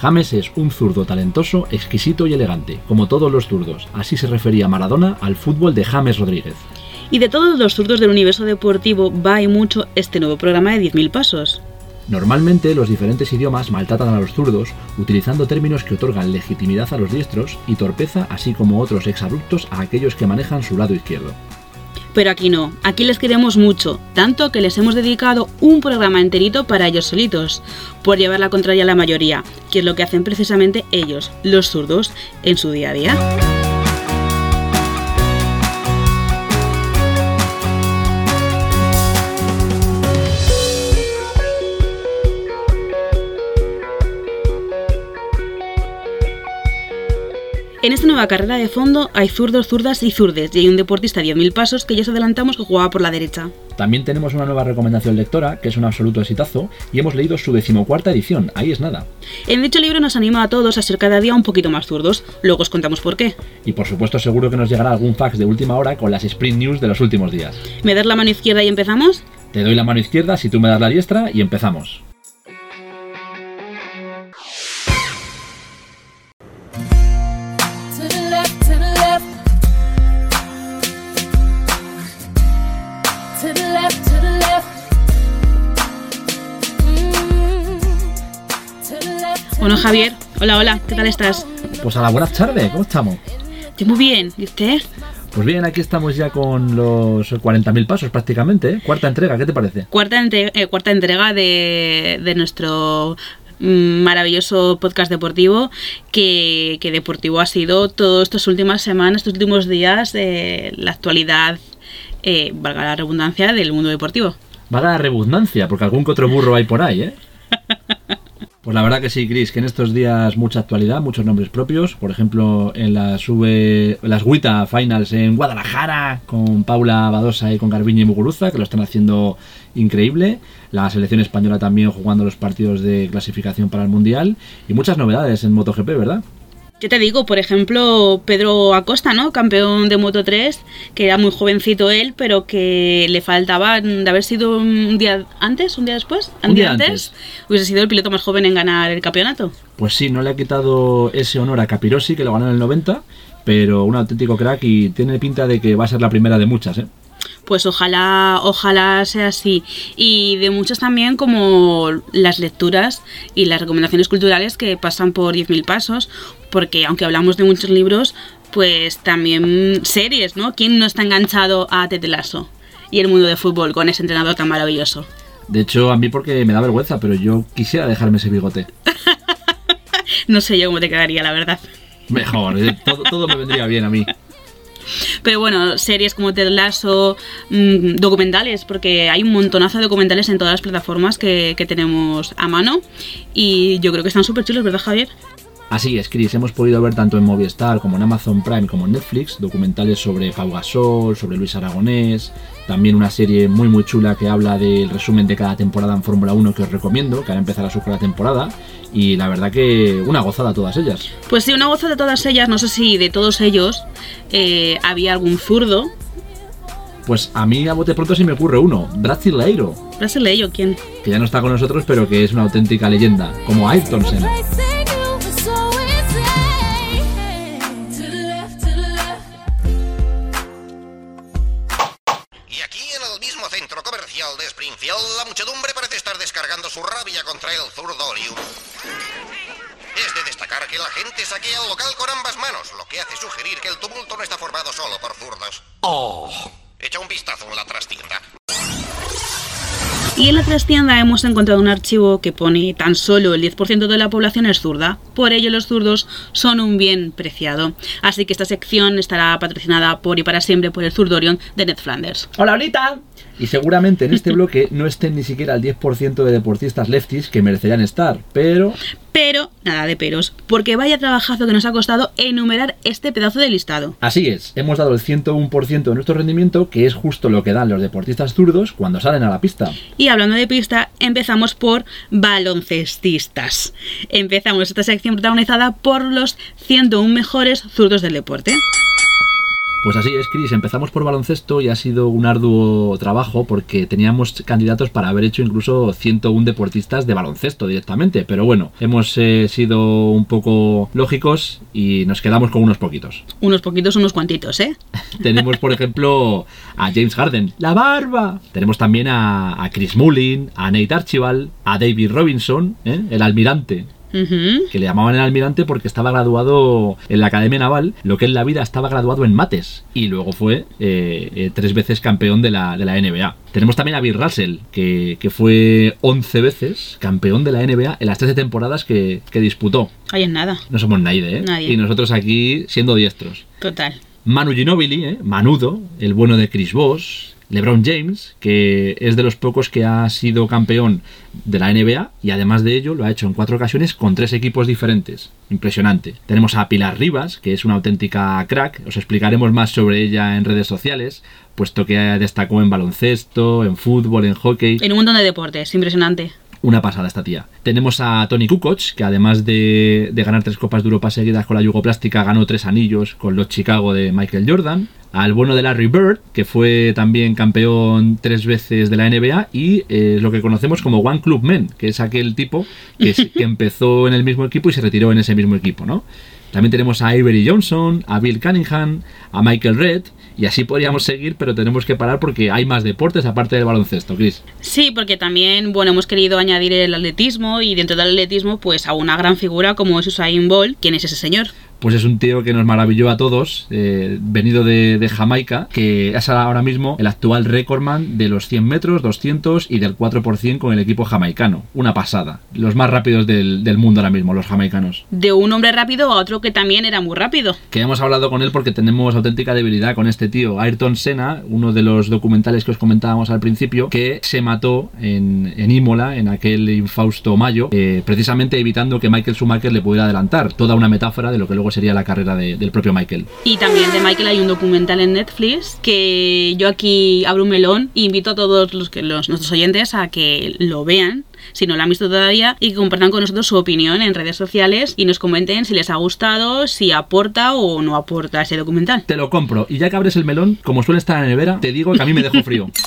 James es un zurdo talentoso, exquisito y elegante, como todos los zurdos. Así se refería Maradona al fútbol de James Rodríguez. Y de todos los zurdos del universo deportivo va y mucho este nuevo programa de 10.000 pasos. Normalmente los diferentes idiomas maltratan a los zurdos utilizando términos que otorgan legitimidad a los diestros y torpeza, así como otros exabruptos a aquellos que manejan su lado izquierdo. Pero aquí no, aquí les queremos mucho, tanto que les hemos dedicado un programa enterito para ellos solitos, por llevar la contraria a la mayoría, que es lo que hacen precisamente ellos, los zurdos, en su día a día. En esta nueva carrera de fondo hay zurdos, zurdas y zurdes, y hay un deportista de 10.000 pasos que ya os adelantamos que jugaba por la derecha. También tenemos una nueva recomendación lectora, que es un absoluto exitazo, y hemos leído su decimocuarta edición, ahí es nada. En dicho libro nos anima a todos a ser cada día un poquito más zurdos, luego os contamos por qué. Y por supuesto seguro que nos llegará algún fax de última hora con las sprint news de los últimos días. ¿Me das la mano izquierda y empezamos? Te doy la mano izquierda si tú me das la diestra y empezamos. Javier, hola, hola, ¿qué tal estás? Pues a la buenas tardes, ¿cómo estamos? Yo muy bien, ¿y usted? Pues bien, aquí estamos ya con los 40.000 pasos prácticamente, ¿eh? Cuarta entrega, ¿qué te parece? Cuarta, entre- eh, cuarta entrega de, de nuestro mm, maravilloso podcast deportivo que, que deportivo ha sido todas estas últimas semanas, estos últimos días de la actualidad, eh, valga la redundancia, del mundo deportivo. Va a dar redundancia, porque algún que otro burro hay por ahí, ¿eh? Pues la verdad que sí, Chris, que en estos días mucha actualidad, muchos nombres propios. Por ejemplo, en las V, las WITA Finals en Guadalajara, con Paula Badosa y con Garbiñe Muguruza, que lo están haciendo increíble. La selección española también jugando los partidos de clasificación para el Mundial. Y muchas novedades en MotoGP, ¿verdad? Yo te digo, por ejemplo, Pedro Acosta, ¿no? Campeón de Moto 3, que era muy jovencito él, pero que le faltaba de haber sido un día antes, un día después, Un día antes. hubiese sido el piloto más joven en ganar el campeonato. Pues sí, no le ha quitado ese honor a Capirossi, que lo ganó en el 90, pero un auténtico crack y tiene pinta de que va a ser la primera de muchas, ¿eh? Pues ojalá, ojalá sea así. Y de muchas también como las lecturas y las recomendaciones culturales que pasan por 10.000 pasos, porque aunque hablamos de muchos libros, pues también series, ¿no? ¿Quién no está enganchado a Ted Lasso y el mundo de fútbol con ese entrenador tan maravilloso? De hecho, a mí porque me da vergüenza, pero yo quisiera dejarme ese bigote. No sé yo cómo te quedaría, la verdad. Mejor, eh, todo, todo me vendría bien a mí. Pero bueno, series como Ted Lasso, mm, documentales, porque hay un montonazo de documentales en todas las plataformas que, que tenemos a mano. Y yo creo que están súper chulos, ¿verdad, Javier? Así es, Chris, hemos podido ver tanto en Movistar como en Amazon Prime como en Netflix documentales sobre Pau Gasol, sobre Luis Aragonés, también una serie muy muy chula que habla del resumen de cada temporada en Fórmula 1 que os recomiendo, que ahora empezará su cuarta temporada y la verdad que una gozada todas ellas. Pues sí, una goza de todas ellas, no sé si de todos ellos eh, había algún zurdo. Pues a mí a bote pronto se me ocurre uno, Brasileiro, ¿Brasileño quién? que ya no está con nosotros pero que es una auténtica leyenda, como Ayrton Senna. Tumulto no está formado solo por zurdos. Echa un vistazo en la trastienda. Y en la trastienda hemos encontrado un archivo que pone tan solo el 10% de la población es zurda, por ello los zurdos son un bien preciado. Así que esta sección estará patrocinada por y para siempre por el Zurdorion de Ned Flanders. ¡Hola, Olita! Y seguramente en este bloque no estén ni siquiera el 10% de deportistas lefties que merecerían estar, pero Pero, nada de peros, porque vaya trabajazo que nos ha costado enumerar este pedazo de listado. Así es, hemos dado el 101% de nuestro rendimiento, que es justo lo que dan los deportistas zurdos cuando salen a la pista. Y hablando de pista, empezamos por baloncestistas. Empezamos esta sección protagonizada por los 101 mejores zurdos del deporte. Pues así es, Chris. Empezamos por baloncesto y ha sido un arduo trabajo porque teníamos candidatos para haber hecho incluso 101 deportistas de baloncesto directamente. Pero bueno, hemos eh, sido un poco lógicos y nos quedamos con unos poquitos. Unos poquitos, unos cuantitos, ¿eh? Tenemos, por ejemplo, a James Harden, la barba. Tenemos también a, a Chris Mullin, a Nate Archibald, a David Robinson, ¿eh? el almirante. Que le llamaban el almirante porque estaba graduado en la Academia Naval, lo que en la vida estaba graduado en mates y luego fue eh, eh, tres veces campeón de la, de la NBA. Tenemos también a Bill Russell, que, que fue 11 veces campeón de la NBA en las 13 temporadas que, que disputó. En nada. No somos nadie, ¿eh? Nadie. Y nosotros aquí siendo diestros. Total. Manu Ginobili, ¿eh? Manudo, el bueno de Chris Bosh. LeBron James, que es de los pocos que ha sido campeón de la NBA y además de ello lo ha hecho en cuatro ocasiones con tres equipos diferentes. Impresionante. Tenemos a Pilar Rivas, que es una auténtica crack. Os explicaremos más sobre ella en redes sociales, puesto que destacó en baloncesto, en fútbol, en hockey. En un montón de deportes, impresionante. Una pasada esta tía. Tenemos a Tony Kukoc, que además de, de ganar tres Copas de Europa seguidas con la Yugoplástica, ganó tres anillos con los Chicago de Michael Jordan. Al bueno de Larry Bird, que fue también campeón tres veces de la NBA y eh, lo que conocemos como One Club Men, que es aquel tipo que, es- que empezó en el mismo equipo y se retiró en ese mismo equipo, ¿no? También tenemos a Avery Johnson, a Bill Cunningham, a Michael Red, y así podríamos seguir, pero tenemos que parar porque hay más deportes aparte del baloncesto, Chris. Sí, porque también, bueno, hemos querido añadir el atletismo y dentro del atletismo, pues a una gran figura como es Usain Bolt. ¿Quién es ese señor? Pues es un tío que nos maravilló a todos, eh, venido de, de Jamaica, que es ahora mismo el actual recordman de los 100 metros, 200 y del 4% con el equipo jamaicano. Una pasada. Los más rápidos del, del mundo ahora mismo, los jamaicanos. De un hombre rápido a otro que también era muy rápido. Que hemos hablado con él porque tenemos auténtica debilidad con este tío. Ayrton Senna, uno de los documentales que os comentábamos al principio, que se mató en, en Imola, en aquel infausto mayo, eh, precisamente evitando que Michael Schumacher le pudiera adelantar. Toda una metáfora de lo que luego sería la carrera de- del propio Michael. Y también de Michael hay un documental en Netflix que yo aquí abro un melón e invito a todos los, que, los nuestros oyentes a que lo vean si no lo han visto todavía y que compartan con nosotros su opinión en redes sociales y nos comenten si les ha gustado, si aporta o no aporta ese documental. Te lo compro. Y ya que abres el melón, como suele estar en la nevera, te digo que a mí me dejó frío.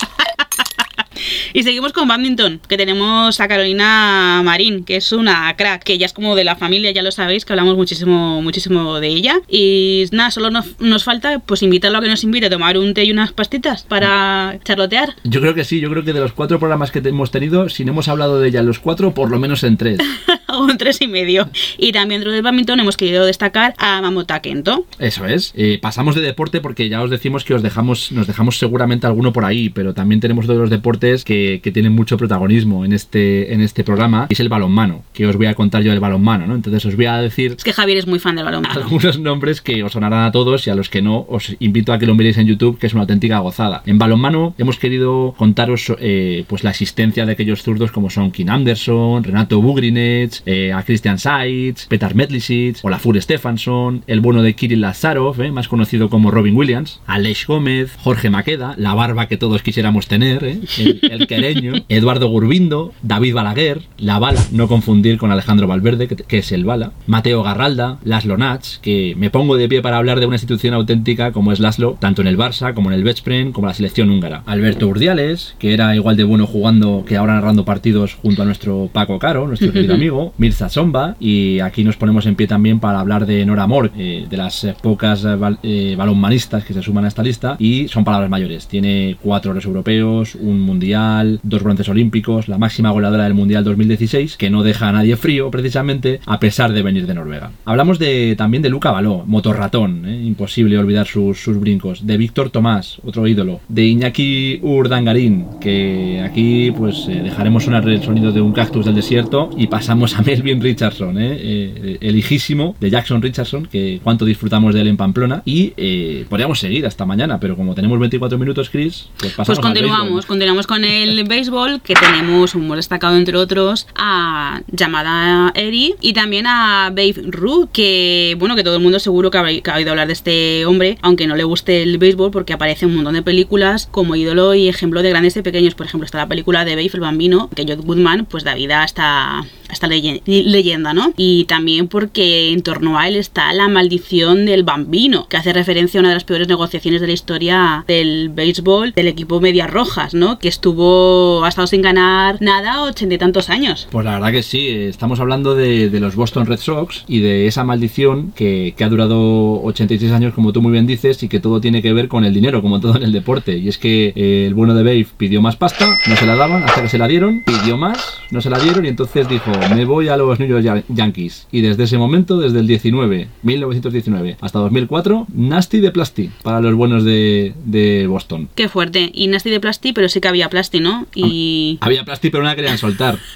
Y seguimos con badminton, que tenemos a Carolina Marín, que es una crack, que ella es como de la familia, ya lo sabéis, que hablamos muchísimo, muchísimo de ella. Y nada, solo nos, nos falta pues invitarlo a que nos invite a tomar un té y unas pastitas para charlotear. Yo creo que sí, yo creo que de los cuatro programas que hemos tenido, si no hemos hablado de ella en los cuatro, por lo menos en tres. un tres y medio. Y también dentro del badminton hemos querido destacar a Mamota Kento. Eso es. Eh, pasamos de deporte porque ya os decimos que os dejamos, nos dejamos seguramente alguno por ahí, pero también tenemos otro de los deportes que, que tienen mucho protagonismo en este, en este programa, y es el balonmano, que os voy a contar yo del balonmano, ¿no? Entonces os voy a decir Es que Javier es muy fan del balón. algunos nombres que os sonarán a todos y a los que no os invito a que lo miréis en YouTube que es una auténtica gozada. En balonmano hemos querido contaros eh, pues la existencia de aquellos zurdos como son Kim Anderson, Renato Bugrinets, eh, a Christian Seitz, Petar Metlisic, Olafur Stefansson, el bueno de Kirill Lazarov, eh, más conocido como Robin Williams, Aleix Gómez, Jorge Maqueda, la barba que todos quisiéramos tener, eh, el, el quereño, Eduardo Gurbindo, David Balaguer, La Bala, no confundir con Alejandro Valverde, que, que es el Bala, Mateo Garralda, Laszlo Nats, que me pongo de pie para hablar de una institución auténtica como es Laszlo, tanto en el Barça como en el Veszprém, como la selección húngara. Alberto Urdiales, que era igual de bueno jugando que ahora narrando partidos junto a nuestro Paco Caro, nuestro querido amigo, Mirza Somba, y aquí nos ponemos en pie también para hablar de Nora Mor, eh, de las pocas eh, eh, balonmanistas que se suman a esta lista, y son palabras mayores. Tiene cuatro oros europeos, un mundial, dos bronces olímpicos, la máxima goleadora del mundial 2016, que no deja a nadie frío precisamente, a pesar de venir de Noruega. Hablamos de, también de Luca Baló, motorratón, eh, imposible olvidar sus, sus brincos, de Víctor Tomás, otro ídolo, de Iñaki Urdangarín, que aquí pues dejaremos sonar el sonido de un cactus del desierto y pasamos a Melvin Richardson, eh, eh, el hijísimo de Jackson Richardson, que cuánto disfrutamos de él en Pamplona, y eh, podríamos seguir hasta mañana, pero como tenemos 24 minutos, Chris, pues pasamos Pues continuamos, continuamos con el béisbol, que tenemos un destacado entre otros a llamada Eri y también a Babe Ruth, que bueno, que todo el mundo seguro que ha, que ha oído hablar de este hombre, aunque no le guste el béisbol, porque aparece en un montón de películas como ídolo y ejemplo de grandes y pequeños. Por ejemplo, está la película de Babe el Bambino, que John Goodman pues da vida a esta, leyenda, ¿no? Y también porque en torno a él está la maldición del bambino, que hace referencia a una de las peores negociaciones de la historia del béisbol del equipo Medias Rojas, ¿no? Que estuvo, ha sin ganar nada ochenta y tantos años. Pues la verdad que sí, eh, estamos hablando de, de los Boston Red Sox y de esa maldición que, que ha durado 86 años, como tú muy bien dices, y que todo tiene que ver con el dinero, como todo en el deporte. Y es que eh, el bueno de Babe pidió más pasta, no se la daban, hasta que se la dieron, pidió más, no se la dieron, y entonces dijo, me voy a los New York Ya- Yankees. Y desde ese momento, desde el 19, 1919, hasta 2004, Nasty de Plasti, para los buenos de, de Boston. Qué fuerte. Y Nasty de Plasti, pero sí que había Plasti, ¿no? Y... Había plasti, pero no la querían soltar.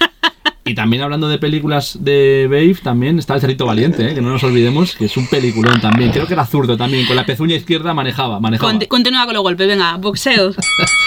Y también hablando de películas de Babe, también está El Cerrito Valiente, ¿eh? que no nos olvidemos, que es un peliculón también. Creo que era zurdo también, con la pezuña izquierda manejaba. manejaba. Conti- continúa con los golpes, venga, boxeo.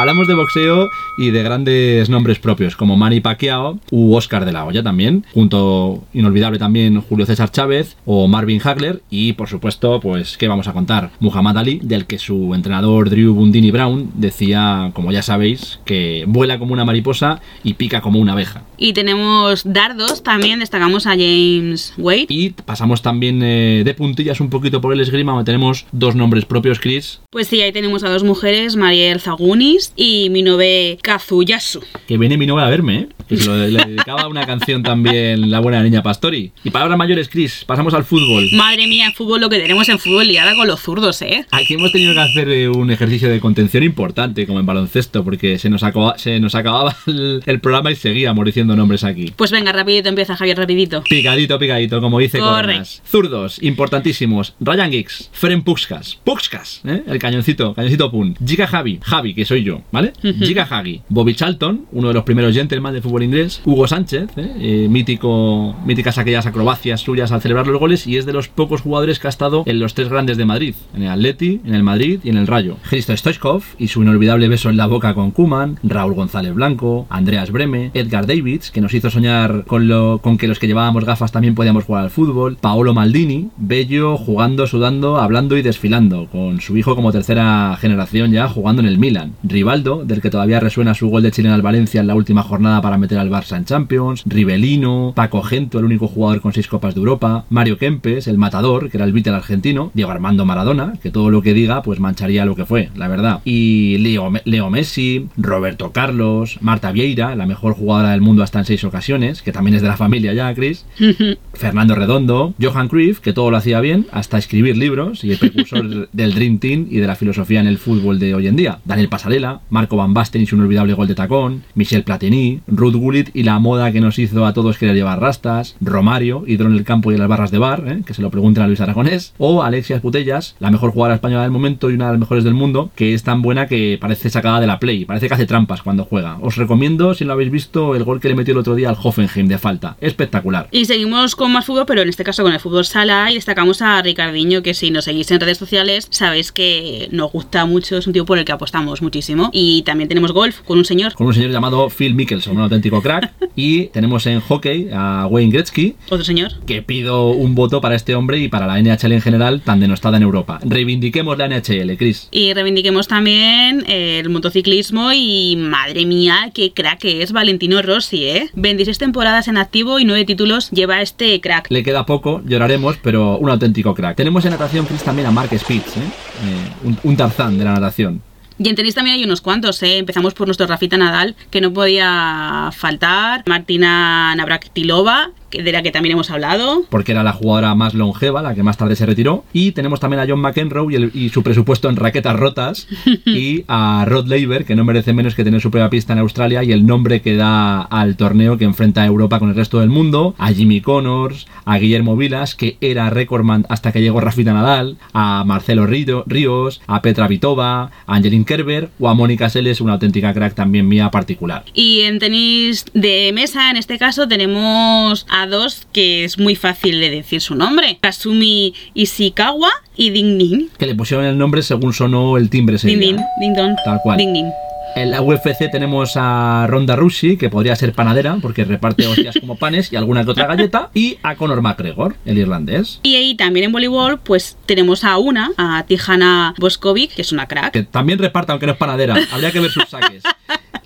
Hablamos de boxeo y de grandes nombres propios, como Manny Pacquiao u Oscar de la Hoya también, junto, inolvidable también, Julio César Chávez o Marvin Hagler, y por supuesto, pues, ¿qué vamos a contar? Muhammad Ali, del que su entrenador Drew Bundini Brown decía, como ya sabéis, que vuela como una mariposa y pica como una abeja. Y tenemos dardos, también destacamos a James Wade. Y pasamos también eh, de puntillas un poquito por el esgrima, donde tenemos dos nombres propios, Chris, Pues sí, ahí tenemos a dos mujeres, Mariel Zagunis y Minobe Kazuyasu. que viene mi novia a verme, ¿eh? que se lo, le dedicaba una canción también la buena niña Pastori. Y palabras mayores, Chris, pasamos al fútbol. Madre mía, en fútbol lo que tenemos en fútbol ahora con los zurdos, ¿eh? Aquí hemos tenido que hacer eh, un ejercicio de contención importante, como en baloncesto, porque se nos, acaba- se nos acababa el, el programa y seguíamos diciendo nombres aquí. Pues venga, rapidito empieza Javier, rapidito. Picadito, picadito, como dice Corre. Coronas. Zurdos, importantísimos. Ryan Giggs, Feren Puxkas, Puxkas, ¿eh? el cañoncito, cañoncito Pun. Giga Javi, Javi, que soy yo, ¿vale? Giga Hagi, Bobby Charlton, uno de los primeros gentlemen de fútbol inglés. Hugo Sánchez, ¿eh? Eh, mítico, míticas aquellas acrobacias suyas al celebrar los goles y es de los pocos jugadores que ha estado en los tres grandes de Madrid, en el Atleti, en el Madrid y en el Rayo. Cristo Stoichkov y su inolvidable beso en la boca con Kuman, Raúl González Blanco, Andreas Breme, Edgar Davids, que nos hizo soñar con, lo, con que los que llevábamos gafas también podíamos jugar al fútbol, Paolo Maldini, bello, jugando, sudando, hablando y desfilando, con su hijo como tercera generación ya jugando en el Milan, Rivaldo, del que todavía resuena su gol de Chile al Valencia en la última jornada para meter al Barça en Champions, Rivelino, Paco Gento, el único jugador con seis copas de Europa, Mario Kempes, el matador, que era el Beatle argentino, Diego Armando Maradona, que todo lo que diga pues mancharía lo que fue, la verdad, y Leo, Leo Messi, Roberto Carlos, Marta Vieira, la mejor jugadora del mundo hasta en seis ocasiones, que también es de la familia ya, Chris, Fernando Redondo, Johan Cruyff, que todo lo hacía bien, hasta escribir libros y el precursor del Dream Team y de la filosofía en el fútbol de hoy en día. Daniel Pasarela, Marco Van Basten y su inolvidable gol de tacón, Michel Platini, Ruth Gullit y la moda que nos hizo a todos querer llevar rastas, Romario, ídolo en el campo y en las barras de bar, ¿eh? que se lo pregunten a Luis Aragonés, o Alexia Putellas, la mejor jugadora española del momento y una de las mejores del mundo, que es tan buena que parece sacada de la Play, parece que hace trampas cuando juega. Os recomiendo, si no habéis visto, el gol que le metió el otro día al Hoffenheim de falta. Espectacular. Y seguimos con más fútbol, pero en este caso con el fútbol sala y destacamos a Ricardiño, que si nos seguís en redes sociales sabéis que nos gusta mucho, es un tío por el que apostamos muchísimo. Y también tenemos golf con un señor, con un señor llamado Phil Mickelson, un auténtico crack. Y tenemos en hockey a Wayne Gretzky, otro señor. que pido un voto para este hombre y para la NHL en general, tan denostada en Europa. Reivindiquemos la NHL, Chris. Y reivindiquemos también el motociclismo y madre mía, qué crack que es Valentino Rossi, ¿eh? 26 temporadas en activo y 9 títulos lleva este crack. Le queda poco, lloraremos, pero un auténtico crack. Tenemos en natación, Chris, también a Mark Spitz, ¿eh? Eh, un, un tarzán de la natación. Y en tenis también hay unos cuantos, ¿eh? Empezamos por nuestro Rafita Nadal, que no podía faltar. Martina Navratilova, de la que también hemos hablado. porque era la jugadora más longeva, la que más tarde se retiró. Y tenemos también a John McEnroe y, el- y su presupuesto en raquetas rotas. y a Rod Laver, que no merece menos que tener su propia pista en Australia y el nombre que da al torneo que enfrenta a Europa con el resto del mundo. A Jimmy Connors, a Guillermo Vilas, que era recordman hasta que llegó Rafita Nadal. A Marcelo Río- Ríos, a Petra Vitova, a Angelin Kerber o a Mónica Seles, una auténtica crack también mía particular. Y en tenis de mesa, en este caso, tenemos a dos que es muy fácil de decir su nombre. Kasumi Ishikawa y Ding Ding. Que le pusieron el nombre según sonó el timbre. ese Ding día. Ding, Ding Dong. Tal cual. Ding Ding. En la UFC tenemos a Ronda Rousey, que podría ser panadera, porque reparte hostias como panes y alguna que otra galleta, y a Conor McGregor, el irlandés, Y ahí también en voleibol, pues tenemos a una, a Tijana Boskovic, que es una crack. que también reparte, aunque no es panadera. Habría que ver sus saques.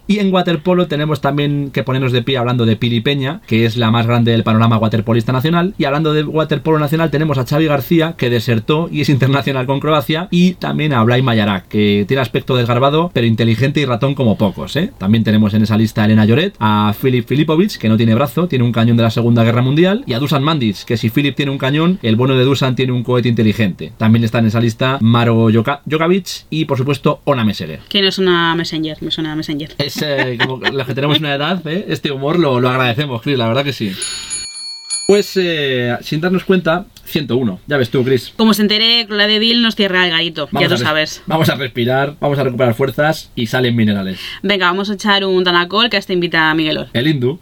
Y en waterpolo tenemos también que ponernos de pie hablando de Pili Peña, que es la más grande del panorama waterpolista nacional. Y hablando de waterpolo nacional tenemos a Xavi García, que desertó y es internacional con Croacia. Y también a Blay Mayarak, que tiene aspecto desgarbado, pero inteligente y ratón como pocos. ¿eh? También tenemos en esa lista a Elena Lloret, a Filip Filipovic, que no tiene brazo, tiene un cañón de la Segunda Guerra Mundial. Y a Dusan Mandic, que si Filip tiene un cañón, el bueno de Dusan tiene un cohete inteligente. También están en esa lista Maro Joka- Jokovic y por supuesto Ona Meseguer. Que no es una Messenger, me suena a Messenger. Es eh, como los que tenemos una edad, ¿eh? este humor lo, lo agradecemos, Chris, la verdad que sí. Pues eh, sin darnos cuenta, 101. Ya ves tú, Chris. Como se entere, la de Bill nos cierra el garito, ya a tú res- sabes. Vamos a respirar, vamos a recuperar fuerzas y salen minerales. Venga, vamos a echar un Danacol que hasta invita a Miguelor. El hindú.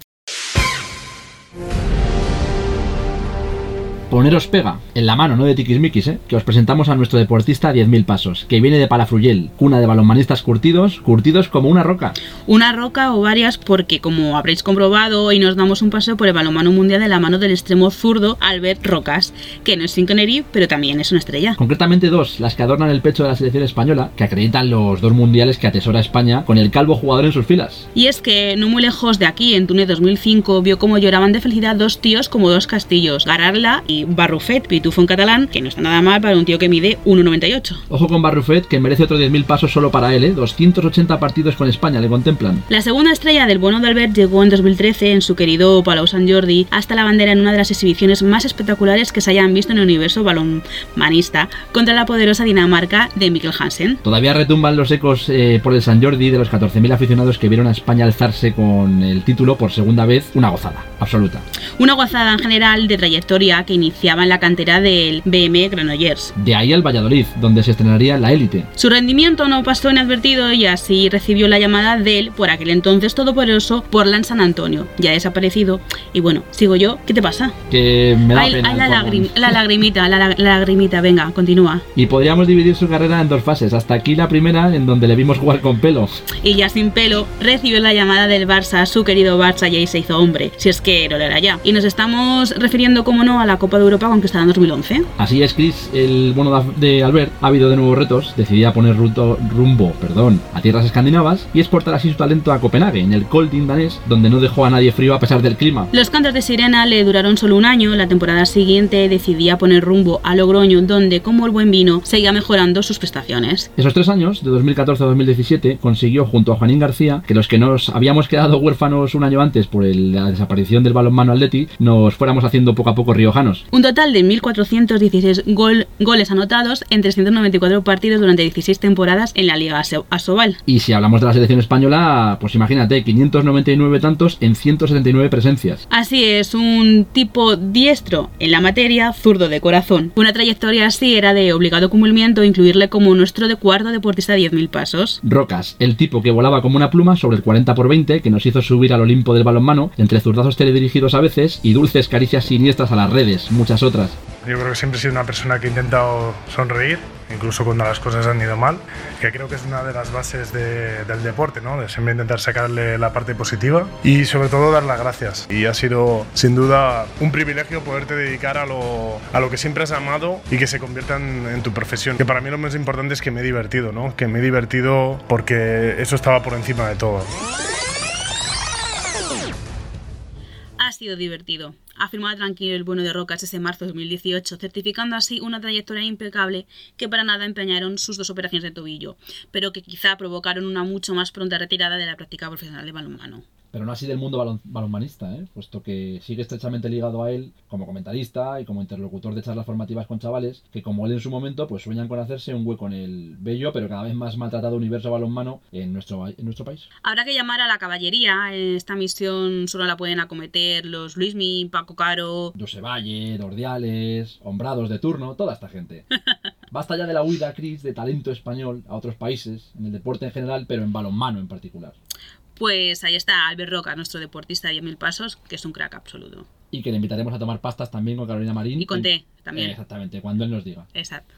Poneros pega, en la mano, no de tiquismiquis, ¿eh? que os presentamos a nuestro deportista a 10.000 pasos, que viene de Palafruyel, cuna de balonmanistas curtidos, curtidos como una roca. Una roca o varias porque, como habréis comprobado, hoy nos damos un paseo por el balonmano mundial de la mano del extremo zurdo Albert Rocas, que no es Cinconeri, pero también es una estrella. Concretamente dos, las que adornan el pecho de la selección española, que acreditan los dos mundiales que atesora España con el calvo jugador en sus filas. Y es que, no muy lejos de aquí, en Túnez 2005, vio cómo lloraban de felicidad dos tíos como dos castillos, Gararla y Barrufet, pitufo en catalán, que no está nada mal para un tío que mide 1,98. Ojo con Barrufet, que merece otros 10.000 pasos solo para él, ¿eh? 280 partidos con España, le contemplan. La segunda estrella del bono de Albert llegó en 2013 en su querido Palau Sant Jordi hasta la bandera en una de las exhibiciones más espectaculares que se hayan visto en el universo balonmanista contra la poderosa Dinamarca de Mikkel Hansen. Todavía retumban los ecos eh, por el San Jordi de los 14.000 aficionados que vieron a España alzarse con el título por segunda vez, una gozada, absoluta. Una gozada en general de trayectoria que iniciaba en la cantera del BM Granollers. De ahí al Valladolid, donde se estrenaría la élite. Su rendimiento no pasó inadvertido y así recibió la llamada del, por aquel entonces todopoderoso, Portland San Antonio, ya desaparecido. Y bueno, sigo yo, ¿qué te pasa? Que me da Ay, pena. ay, la, lagrim- la lagrimita, la, la- la lagrimita, venga, continúa. Y podríamos dividir su carrera en dos fases. Hasta aquí la primera, en donde le vimos jugar con pelo. Y ya sin pelo, recibió la llamada del Barça, su querido Barça, y ahí se hizo hombre, si es que lo era ya. Y nos estamos refiriendo, como no, a la Copa de Europa conquistada en 2011. Así es, Chris, el bueno de Albert ha habido de nuevos retos, decidía poner ruto- rumbo perdón, a tierras escandinavas y exportar así su talento a Copenhague, en el Kolding danés, donde no dejó a nadie frío a pesar del clima. Los cantos de sirena le duraron solo un año, la temporada siguiente decidía poner rumbo a Logroño, donde, como el buen vino, seguía mejorando sus prestaciones. Esos tres años, de 2014 a 2017, consiguió junto a Juanín García que los que nos habíamos quedado huérfanos un año antes por el- la desaparición del balonmano Atleti, nos fuéramos haciendo poco a poco riojanos. Un total de 1.416 gol- goles anotados en 394 partidos durante 16 temporadas en la Liga Aso- Asobal. Y si hablamos de la selección española, pues imagínate, 599 tantos en 179 presencias. Así es, un tipo diestro en la materia, zurdo de corazón. Una trayectoria así era de obligado cumplimiento incluirle como nuestro de cuarto deportista de 10.000 pasos. Rocas, el tipo que volaba como una pluma sobre el 40 por 20 que nos hizo subir al Olimpo del balonmano, entre zurdazos teledirigidos a veces y dulces caricias siniestras a las redes, muchas otras. Yo creo que siempre he sido una persona que he intentado sonreír, incluso cuando las cosas han ido mal, que creo que es una de las bases de- del deporte, ¿no? De siempre intentar sacarle la parte positiva y sobre todo dar las gracias. Y ha sido sin duda un privilegio poderte dedicar a lo, a lo que siempre has amado y que se convierta en, en tu profesión. Que para mí lo más importante es que me he divertido, ¿no? Que me he divertido porque eso estaba por encima de todo. Ha sido divertido. Afirmaba tranquilo el bueno de Rocas ese marzo de 2018, certificando así una trayectoria impecable que para nada empeñaron sus dos operaciones de tobillo, pero que quizá provocaron una mucho más pronta retirada de la práctica profesional de balonmano. Pero no así del mundo balon- balonmanista, ¿eh? puesto que sigue estrechamente ligado a él como comentarista y como interlocutor de charlas formativas con chavales que como él en su momento pues sueñan con hacerse un hueco en el bello pero cada vez más maltratado universo balonmano en nuestro, ba- en nuestro país. Habrá que llamar a la caballería. Esta misión solo la pueden acometer los Luismi, Paco Caro. Jose Valle, Ordiales, Hombrados de turno, toda esta gente. Basta ya de la huida, Chris, de talento español a otros países, en el deporte en general, pero en balonmano en particular. Pues ahí está Albert Roca, nuestro deportista de 10.000 pasos, que es un crack absoluto. Y que le invitaremos a tomar pastas también con Carolina Marín. Y con té, también. Eh, exactamente, cuando él nos diga. Exacto.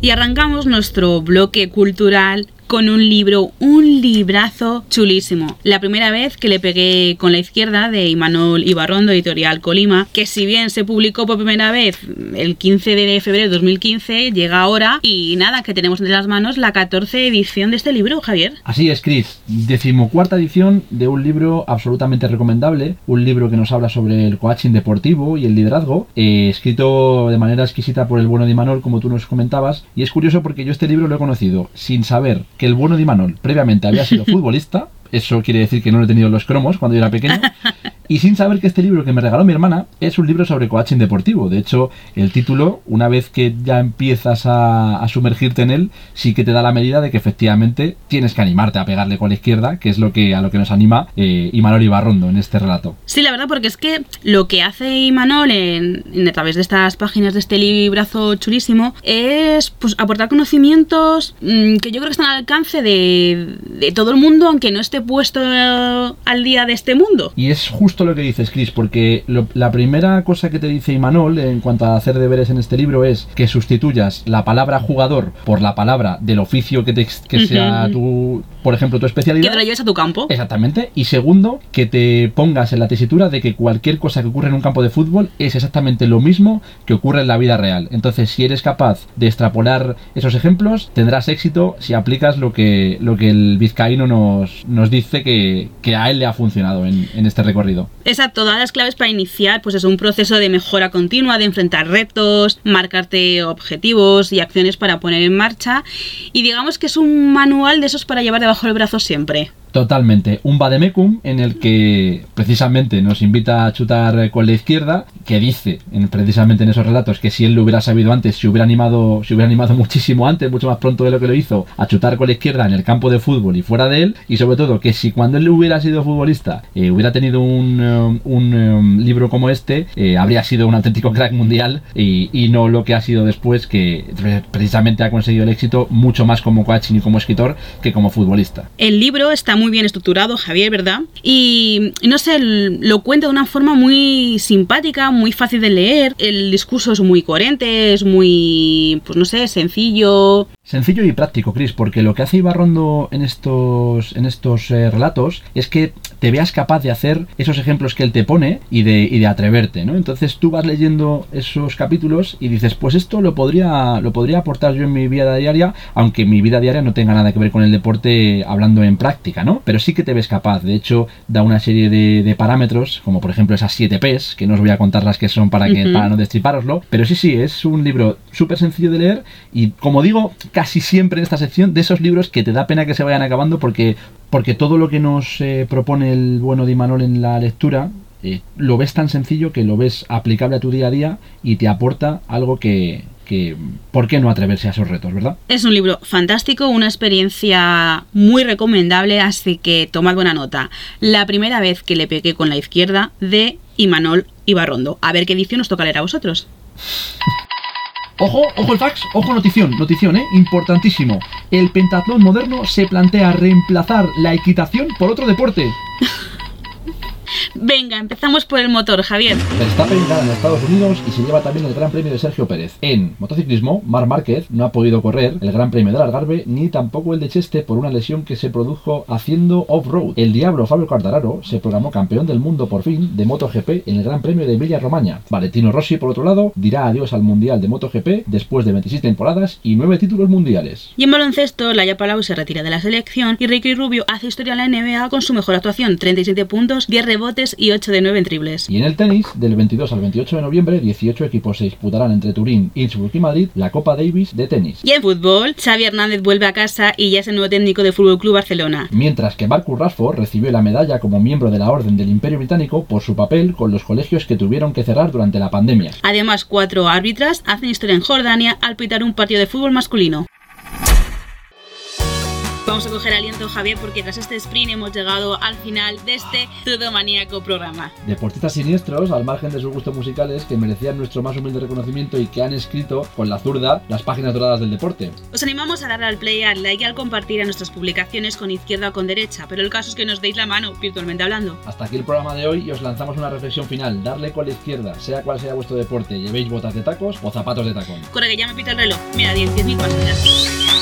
Y arrancamos nuestro bloque cultural con un libro, un librazo chulísimo. La primera vez que le pegué con la izquierda de Imanol Ibarrondo, editorial Colima, que si bien se publicó por primera vez el 15 de febrero de 2015, llega ahora y nada, que tenemos entre las manos la 14 edición de este libro, Javier. Así es, Chris. Decimocuarta edición de un libro absolutamente recomendable. Un libro que nos habla sobre el coaching deportivo y el liderazgo. eh, escrito de manera exquisita por el bueno de Imanol, como tú nos comentabas. Y es curioso porque yo este libro lo he conocido sin saber que el bueno de Imanol previamente había sido futbolista. Eso quiere decir que no lo he tenido en los cromos cuando yo era pequeño. Y sin saber que este libro que me regaló mi hermana es un libro sobre coaching deportivo. De hecho, el título, una vez que ya empiezas a, a sumergirte en él, sí que te da la medida de que efectivamente tienes que animarte a pegarle con la izquierda, que es lo que a lo que nos anima eh, Imanol Ibarrondo en este relato. Sí, la verdad, porque es que lo que hace Imanol en, en- a través de estas páginas de este librazo chulísimo es pues, aportar conocimientos mm, que yo creo que están al alcance de, de todo el mundo, aunque no esté puesto al día de este mundo. Y es justo lo que dices, Chris, porque lo- la primera cosa que te dice Imanol en cuanto a hacer deberes en este libro es que sustituyas la palabra jugador por la palabra del oficio que, te, que sea tu, por ejemplo, tu Que especialidad. te lo lleves a tu campo. Exactamente. Y segundo, que te pongas en la tesitura de que cualquier cosa que ocurre en un campo de fútbol es exactamente lo mismo que ocurre en la vida real. Entonces, si eres capaz de extrapolar esos ejemplos, tendrás éxito si aplicas lo que, lo que el vizcaíno nos, nos dice que, que a él le ha funcionado en, en este recorrido. Exacto, todas las claves para iniciar pues es un proceso de mejora continua, de enfrentar retos, marcarte objetivos y acciones para poner en marcha y digamos que es un manual de esos para llevar debajo del brazo siempre. Totalmente. Un vademecum en el que precisamente nos invita a chutar con la izquierda, que dice en, precisamente en esos relatos que si él lo hubiera sabido antes, se hubiera animado, se hubiera animado muchísimo antes, mucho más pronto de lo que lo hizo, a chutar con la izquierda en el campo de fútbol y fuera de él, y sobre todo que si cuando él hubiera sido futbolista eh, hubiera tenido un, eh, un, eh, libro como este, habría sido un auténtico crack mundial y, y no lo que ha sido después, que pre- precisamente ha conseguido el éxito mucho más como coaching y como escritor que como futbolista. El libro está muy bien estructurado, Javier, ¿verdad? Y no sé, lo cuenta de una forma muy simpática, muy fácil de leer. El discurso es muy coherente, es muy, pues no sé, sencillo. Sencillo y práctico, Chris, porque lo que hace Ibarrondo en estos, en estos eh, relatos es que te veas capaz de hacer esos ejemplos que él te pone y de, y de atreverte, ¿no? Entonces tú vas leyendo esos capítulos y dices, pues esto lo podría, lo podría aportar yo en mi vida diaria, aunque mi vida diaria no tenga nada que ver con el deporte hablando en práctica, ¿no? Pero sí que te ves capaz. De hecho, da una serie de, de parámetros, como por ejemplo esas 7 P's, que no os voy a contar las que son para, que, para no destripároslo, pero sí, sí, es un libro súper sencillo de leer y como digo, casi siempre en esta sección de esos libros que te da pena que se vayan acabando porque, porque todo lo que nos eh, propone el bueno de Imanol en la lectura eh, lo ves tan sencillo que lo ves aplicable a tu día a día y te aporta algo que, que ¿por qué no atreverse a esos retos, verdad? Es un libro fantástico, una experiencia muy recomendable, así que tomad buena nota. La primera vez que le pegué con la izquierda de Imanol Ibarrondo. A ver qué edición os toca leer a vosotros. Ojo, ojo el fax, ojo notición, notición, eh, importantísimo. El pentatlón moderno se plantea reemplazar la equitación por otro deporte. Venga, empezamos por el motor, Javier. Verstappen gana en Estados Unidos y se lleva también el Gran Premio de Sergio Pérez. En motociclismo, Mar Márquez no ha podido correr el Gran Premio del Algarve ni tampoco el de Cheste por una lesión que se produjo haciendo off-road. El diablo Fabio Quartararo se programó campeón del mundo por fin de MotoGP en el Gran Premio de Emilia Romagna. Valentino Rossi, por otro lado, dirá adiós al Mundial de MotoGP después de 26 temporadas y 9 títulos mundiales. Y en baloncesto, Laia Palau se retira de la selección y Ricky Rubio hace historia en la NBA con su mejor actuación, 37 puntos, 10 rebotes y 8 de 9 en triples. Y en el tenis, del 22 al 28 de noviembre, 18 equipos se disputarán entre Turín, Innsbruck y Madrid la Copa Davis de tenis. Y en fútbol, Xavi Hernández vuelve a casa y ya es el nuevo técnico del Fútbol Club Barcelona. Mientras que Marcus Rashford recibió la medalla como miembro de la Orden del Imperio Británico por su papel con los colegios que tuvieron que cerrar durante la pandemia. Además, cuatro árbitras hacen historia en Jordania al pitar un partido de fútbol masculino. Vamos a coger aliento, Javier, porque tras este sprint hemos llegado al final de este todo maníaco programa. Deportistas siniestros, al margen de sus gustos musicales, que merecían nuestro más humilde reconocimiento y que han escrito con la zurda las páginas doradas del deporte. Os animamos a darle al play, al like y al compartir a nuestras publicaciones con izquierda o con derecha, pero el caso es que nos deis la mano, virtualmente hablando. Hasta aquí el programa de hoy y os lanzamos una reflexión final. Darle con la izquierda, sea cual sea vuestro deporte, llevéis botas de tacos o zapatos de tacón. Corre que ya me pita el reloj. Mira, 10, 10.000 pasos ya.